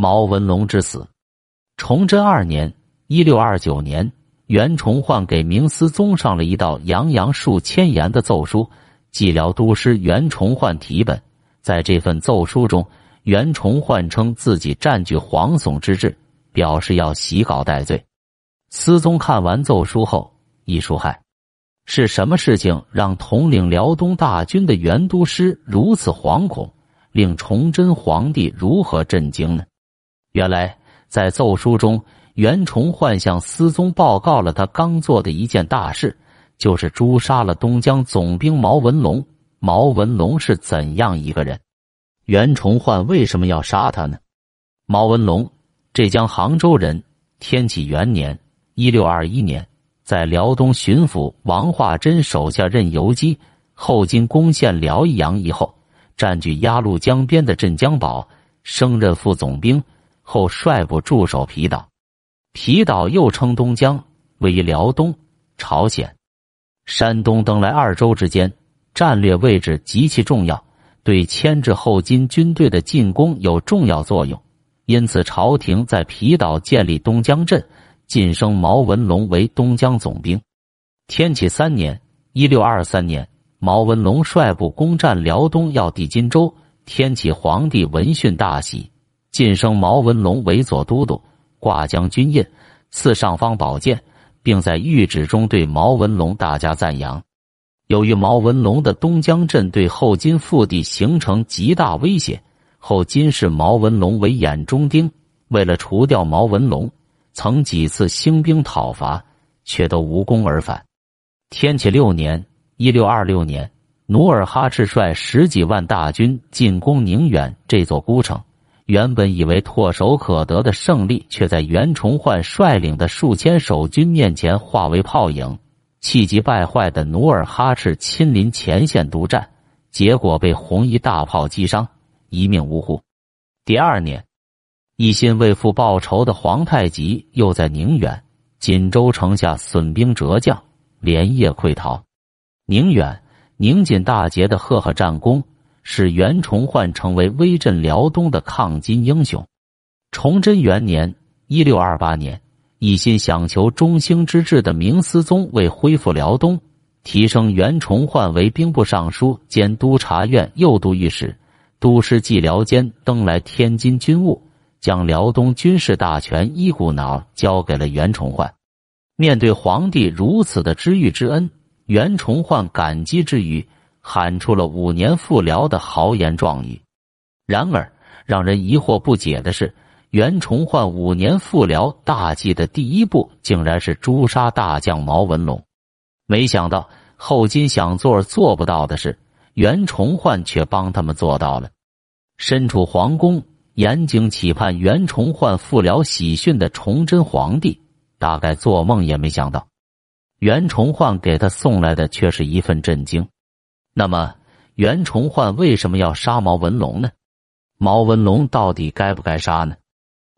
毛文龙之死。崇祯二年（一六二九年），袁崇焕给明思宗上了一道洋洋数千言的奏书，蓟辽都师袁崇焕题本。在这份奏书中，袁崇焕称自己占据黄耸之志，表示要洗稿戴罪。思宗看完奏书后，一书害：是什么事情让统领辽东大军的袁都师如此惶恐，令崇祯皇帝如何震惊呢？原来。在奏书中，袁崇焕向思宗报告了他刚做的一件大事，就是诛杀了东江总兵毛文龙。毛文龙是怎样一个人？袁崇焕为什么要杀他呢？毛文龙，浙江杭州人，天启元年（一六二一年）在辽东巡抚王化贞手下任游击，后经攻陷辽阳以后，占据鸭绿江边的镇江堡，升任副总兵。后率部驻守皮岛，皮岛又称东江，位于辽东、朝鲜、山东等来二州之间，战略位置极其重要，对牵制后金军队的进攻有重要作用。因此，朝廷在皮岛建立东江镇，晋升毛文龙为东江总兵。天启三年（一六二三年），毛文龙率部攻占辽东要地荆州，天启皇帝闻讯大喜。晋升毛文龙为左都督，挂将军印，赐尚方宝剑，并在谕旨中对毛文龙大加赞扬。由于毛文龙的东江镇对后金腹地形成极大威胁，后金视毛文龙为眼中钉。为了除掉毛文龙，曾几次兴兵讨伐，却都无功而返。天启六年（一六二六年），努尔哈赤率十几万大军进攻宁远这座孤城。原本以为唾手可得的胜利，却在袁崇焕率领的数千守军面前化为泡影。气急败坏的努尔哈赤亲临前线督战，结果被红衣大炮击伤，一命呜呼。第二年，一心为父报仇的皇太极又在宁远、锦州城下损兵折将，连夜溃逃。宁远、宁锦大捷的赫赫战功。使袁崇焕成为威震辽东的抗金英雄。崇祯元年（一六二八年），一心想求中兴之治的明思宗为恢复辽东，提升袁崇焕为兵部尚书兼督察院右都御史、都师蓟辽监，登来天津军务，将辽东军事大权一股脑交给了袁崇焕。面对皇帝如此的知遇之恩，袁崇焕感激之余。喊出了五年复辽的豪言壮语，然而让人疑惑不解的是，袁崇焕五年复辽大计的第一步，竟然是诛杀大将毛文龙。没想到后金想做做不到的事，袁崇焕却帮他们做到了。身处皇宫，严谨期盼袁崇焕复辽喜讯的崇祯皇帝，大概做梦也没想到，袁崇焕给他送来的却是一份震惊。那么，袁崇焕为什么要杀毛文龙呢？毛文龙到底该不该杀呢？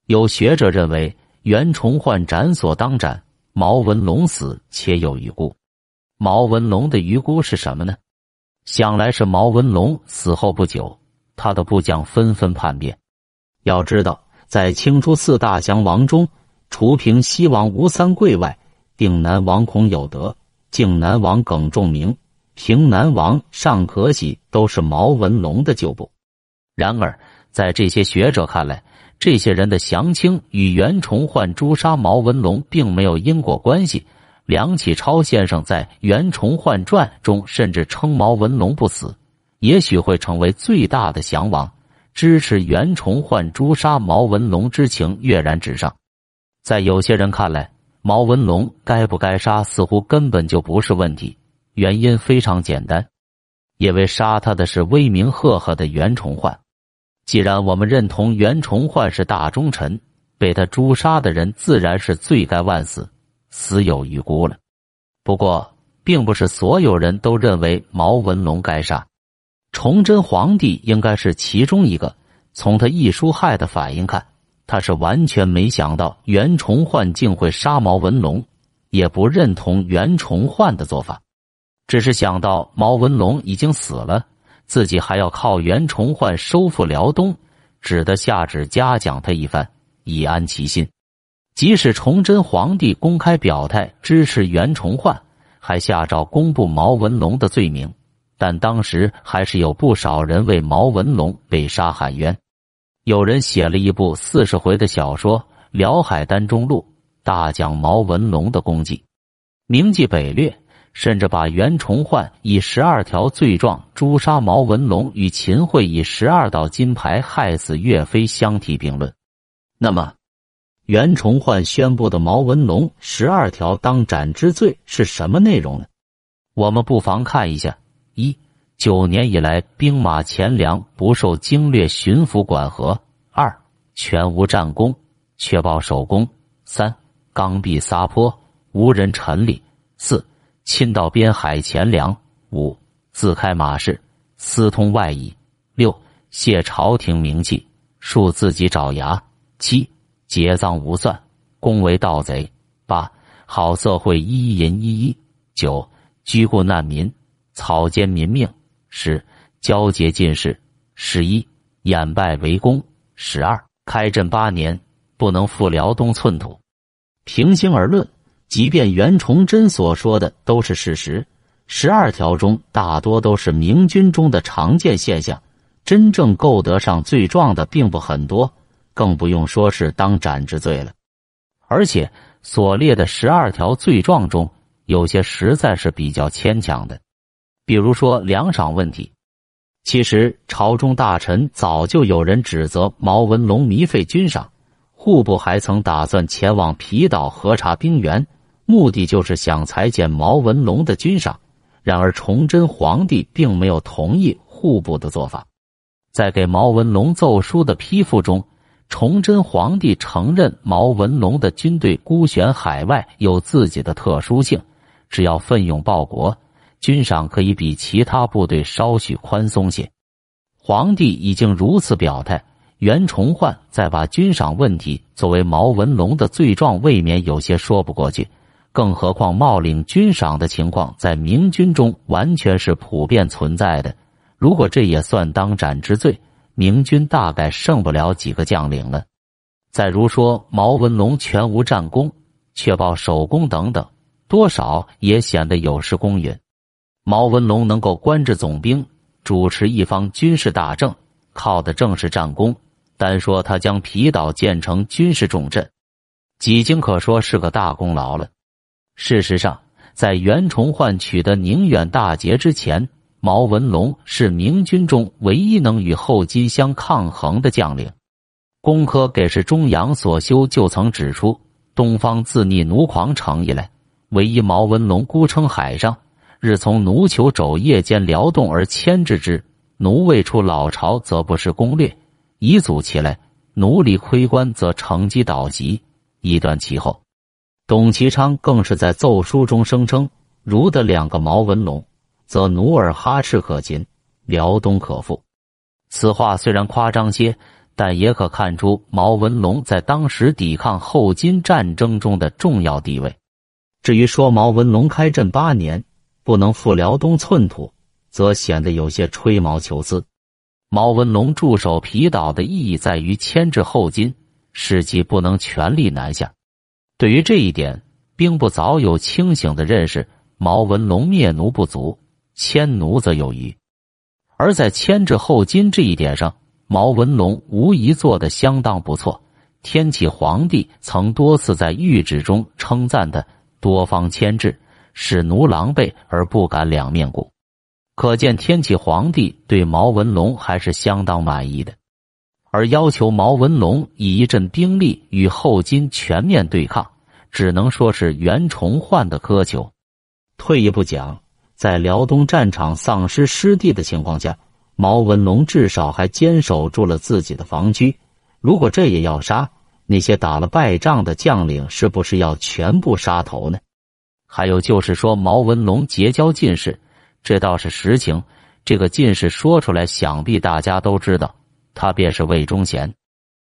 有学者认为，袁崇焕斩所当斩，毛文龙死且有余辜。毛文龙的余辜是什么呢？想来是毛文龙死后不久，他的部将纷纷叛变。要知道，在清初四大降王中，除平西王吴三桂外，定南王孔有德，靖南王耿仲明。平南王尚可喜都是毛文龙的旧部，然而在这些学者看来，这些人的降清与袁崇焕诛杀毛文龙并没有因果关系。梁启超先生在《袁崇焕传》中甚至称毛文龙不死，也许会成为最大的降王。支持袁崇焕诛杀毛文龙之情跃然纸上。在有些人看来，毛文龙该不该杀，似乎根本就不是问题。原因非常简单，因为杀他的是威名赫赫的袁崇焕。既然我们认同袁崇焕是大忠臣，被他诛杀的人自然是罪该万死，死有余辜了。不过，并不是所有人都认为毛文龙该杀。崇祯皇帝应该是其中一个。从他一书害的反应看，他是完全没想到袁崇焕竟会杀毛文龙，也不认同袁崇焕的做法。只是想到毛文龙已经死了，自己还要靠袁崇焕收复辽东，只得下旨嘉奖他一番，以安其心。即使崇祯皇帝公开表态支持袁崇焕，还下诏公布毛文龙的罪名，但当时还是有不少人为毛文龙被杀喊冤。有人写了一部四十回的小说《辽海丹中录》，大讲毛文龙的功绩，铭记北略，甚至把袁崇焕以十二条罪状诛杀毛文龙与秦桧以十二道金牌害死岳飞相提并论。那么？袁崇焕宣布的毛文龙十二条当斩之罪是什么内容呢？我们不妨看一下：一、九年以来兵马钱粮不受经略巡抚管辖；二、全无战功，确保守功；三、刚愎撒泼，无人陈理；四、侵盗边海钱粮；五、自开马市，私通外夷；六、泄朝廷名气，树自己爪牙；七。结赃无算，公为盗贼；八好色会一淫一一；九居故难民，草菅民命；十交结进士；十一掩败为公；十二开镇八年。不能复辽东寸土。平心而论，即便袁崇祯所说的都是事实，十二条中大多都是明军中的常见现象，真正够得上罪状的并不很多。更不用说是当斩之罪了，而且所列的十二条罪状中，有些实在是比较牵强的，比如说粮赏问题。其实朝中大臣早就有人指责毛文龙糜费军赏，户部还曾打算前往皮岛核查兵源，目的就是想裁减毛文龙的军赏。然而崇祯皇帝并没有同意户部的做法，在给毛文龙奏书的批复中。崇祯皇帝承认毛文龙的军队孤悬海外有自己的特殊性，只要奋勇报国，军赏可以比其他部队稍许宽松些。皇帝已经如此表态，袁崇焕再把军赏问题作为毛文龙的罪状，未免有些说不过去。更何况冒领军赏的情况在明军中完全是普遍存在的，如果这也算当斩之罪。明军大概剩不了几个将领了。再如说毛文龙全无战功，却报守功等等，多少也显得有失公允。毛文龙能够官至总兵，主持一方军事大政，靠的正是战功。单说他将皮岛建成军事重镇，几经可说是个大功劳了。事实上，在袁崇焕取得宁远大捷之前。毛文龙是明军中唯一能与后金相抗衡的将领。工科给事中阳所修就曾指出，东方自逆奴狂城以来，唯一毛文龙孤称海上，日从奴酋肘夜间辽动而牵制之。奴未出老巢，则不是攻略；遗祖起来，奴隶窥关，则乘机倒袭，一断其后。董其昌更是在奏书中声称：“如得两个毛文龙。”则努尔哈赤可擒，辽东可复。此话虽然夸张些，但也可看出毛文龙在当时抵抗后金战争中的重要地位。至于说毛文龙开镇八年不能复辽东寸土，则显得有些吹毛求疵。毛文龙驻守皮岛的意义在于牵制后金，使其不能全力南下。对于这一点，兵部早有清醒的认识。毛文龙灭奴不足。迁奴则有余，而在牵制后金这一点上，毛文龙无疑做得相当不错。天启皇帝曾多次在谕旨中称赞他多方牵制，使奴狼狈而不敢两面顾，可见天启皇帝对毛文龙还是相当满意的。而要求毛文龙以一阵兵力与后金全面对抗，只能说是袁崇焕的苛求。退一步讲。在辽东战场丧失失地的情况下，毛文龙至少还坚守住了自己的防区。如果这也要杀那些打了败仗的将领，是不是要全部杀头呢？还有就是说，毛文龙结交进士，这倒是实情。这个进士说出来，想必大家都知道，他便是魏忠贤。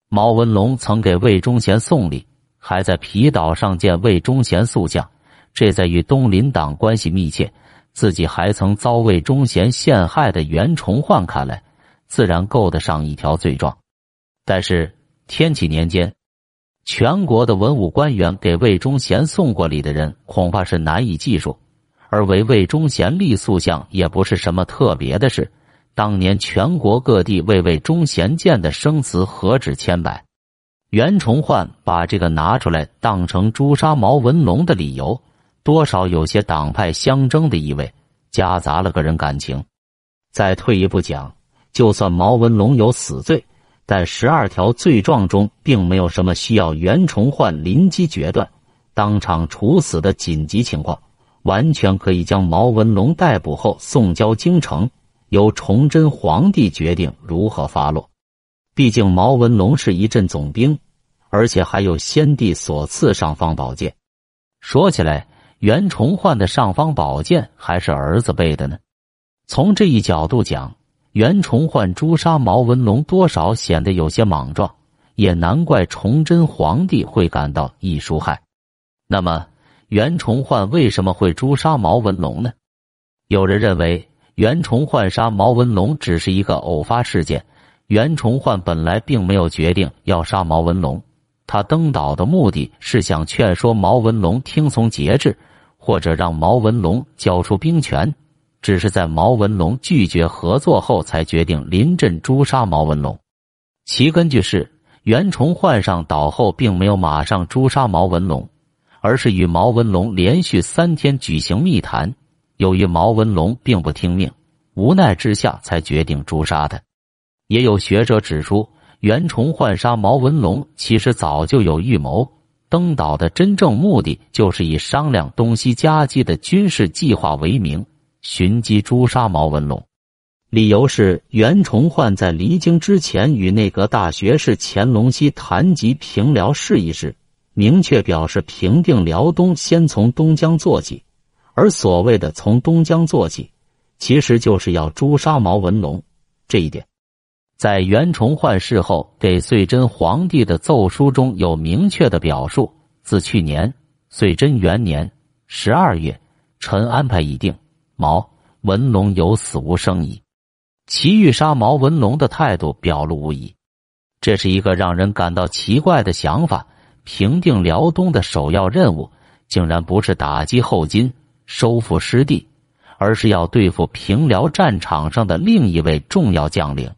毛文龙曾给魏忠贤送礼，还在皮岛上见魏忠贤塑像，这在与东林党关系密切。自己还曾遭魏忠贤陷害的袁崇焕看来，自然够得上一条罪状。但是天启年间，全国的文武官员给魏忠贤送过礼的人恐怕是难以计数，而为魏忠贤立塑像也不是什么特别的事。当年全国各地为魏忠贤建的生祠何止千百，袁崇焕把这个拿出来当成诛杀毛文龙的理由，多少有些党派相争的意味，夹杂了个人感情。再退一步讲，就算毛文龙有死罪。但十二条罪状中并没有什么需要袁崇焕临机决断、当场处死的紧急情况，完全可以将毛文龙逮捕后送交京城，由崇祯皇帝决定如何发落。毕竟毛文龙是一镇总兵，而且还有先帝所赐尚方宝剑。说起来，袁崇焕的尚方宝剑还是儿子背的呢。从这一角度讲。袁崇焕诛杀毛文龙，多少显得有些莽撞，也难怪崇祯皇帝会感到易疏害。那么，袁崇焕为什么会诛杀毛文龙呢？有人认为，袁崇焕杀毛文龙只是一个偶发事件。袁崇焕本来并没有决定要杀毛文龙，他登岛的目的是想劝说毛文龙听从节制，或者让毛文龙交出兵权。只是在毛文龙拒绝合作后，才决定临阵诛杀毛文龙。其根据是，袁崇焕上岛后并没有马上诛杀毛文龙，而是与毛文龙连续三天举行密谈。由于毛文龙并不听命，无奈之下才决定诛杀他。也有学者指出，袁崇焕杀毛文龙其实早就有预谋，登岛的真正目的就是以商量东西夹击的军事计划为名。寻机诛杀毛文龙，理由是袁崇焕在离京之前与内阁大学士钱隆锡谈及平辽事宜时，明确表示平定辽东先从东江做起，而所谓的从东江做起，其实就是要诛杀毛文龙。这一点，在袁崇焕事后给遂真皇帝的奏书中有明确的表述：自去年遂真元年十二月，臣安排已定。毛文龙有死无生矣，其欲杀毛文龙的态度表露无遗。这是一个让人感到奇怪的想法。平定辽东的首要任务，竟然不是打击后金、收复失地，而是要对付平辽战场上的另一位重要将领。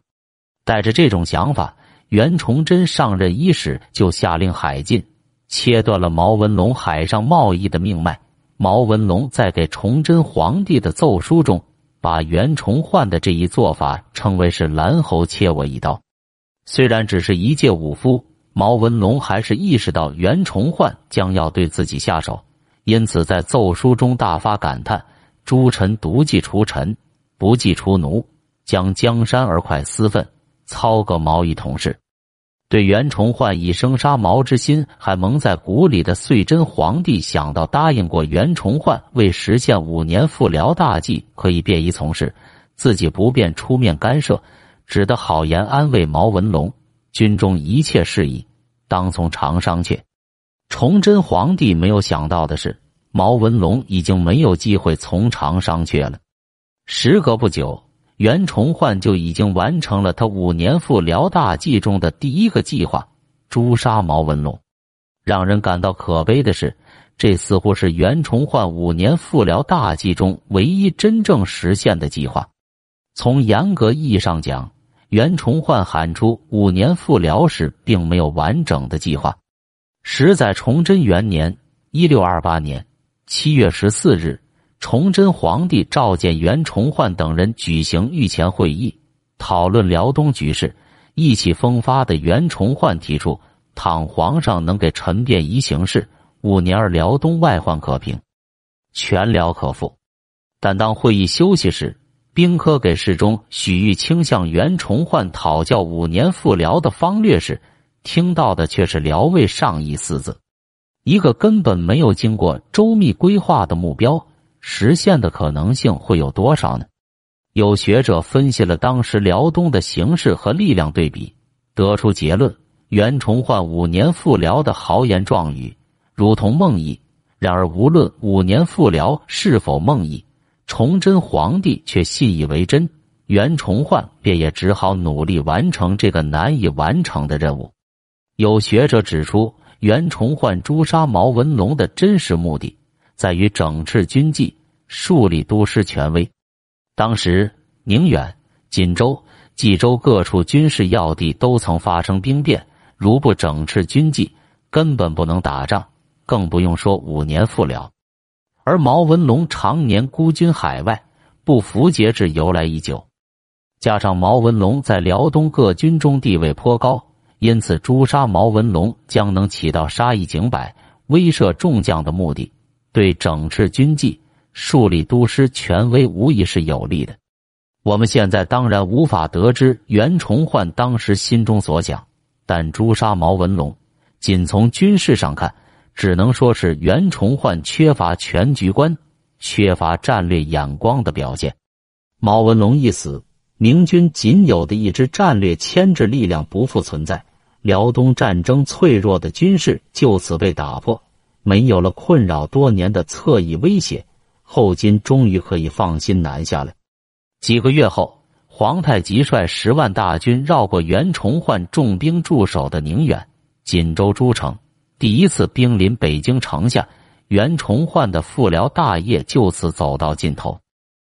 带着这种想法，袁崇祯上任伊始就下令海禁，切断了毛文龙海上贸易的命脉。毛文龙在给崇祯皇帝的奏书中，把袁崇焕的这一做法称为是“蓝猴切我一刀”。虽然只是一介武夫，毛文龙还是意识到袁崇焕将要对自己下手，因此在奏书中大发感叹：“诸臣独计除臣，不计除奴，将江山而快私愤，操个毛一同事。”对袁崇焕以生杀毛之心还蒙在鼓里的遂真皇帝，想到答应过袁崇焕为实现五年复辽大计可以便衣从事，自己不便出面干涉，只得好言安慰毛文龙：“军中一切事宜，当从常商榷。”崇祯皇帝没有想到的是，毛文龙已经没有机会从长商榷了。时隔不久。袁崇焕就已经完成了他五年复辽大计中的第一个计划——诛杀毛文龙。让人感到可悲的是，这似乎是袁崇焕五年复辽大计中唯一真正实现的计划。从严格意义上讲，袁崇焕喊出五年复辽时，并没有完整的计划。实在崇祯元年（一六二八年）七月十四日。崇祯皇帝召见袁崇焕等人举行御前会议，讨论辽东局势。意气风发的袁崇焕提出：“倘皇上能给臣便宜行事，五年而辽东外患可平，全辽可复。”但当会议休息时，兵科给事中许玉清向袁崇焕讨教五年复辽的方略时，听到的却是“辽魏上意”四字，一个根本没有经过周密规划的目标。实现的可能性会有多少呢？有学者分析了当时辽东的形势和力量对比，得出结论：袁崇焕五年复辽的豪言壮语如同梦呓。然而，无论五年复辽是否梦呓，崇祯皇帝却信以为真，袁崇焕便也只好努力完成这个难以完成的任务。有学者指出，袁崇焕诛杀毛文龙的真实目的在于整治军纪，树立都师权威。当时，宁远、锦州、冀州各处军事要地都曾发生兵变，如不整治军纪，根本不能打仗，更不用说五年复辽。而毛文龙常年孤军海外，不服节制由来已久，加上毛文龙在辽东各军中地位颇高。因此，诛杀毛文龙将能起到杀一儆百、威慑众将的目的，对整治军纪、树立都师权威无疑是有利的。我们现在当然无法得知袁崇焕当时心中所想，但诛杀毛文龙，仅从军事上看，只能说是袁崇焕缺乏全局观、缺乏战略眼光的表现。毛文龙一死。明军仅有的一支战略牵制力量不复存在，辽东战争脆弱的军事就此被打破，没有了困扰多年的侧翼威胁，后金终于可以放心南下了。几个月后，皇太极率十万大军绕过袁崇焕重兵驻守的宁远、锦州诸城，第一次兵临北京城下，袁崇焕的复辽大业就此走到尽头。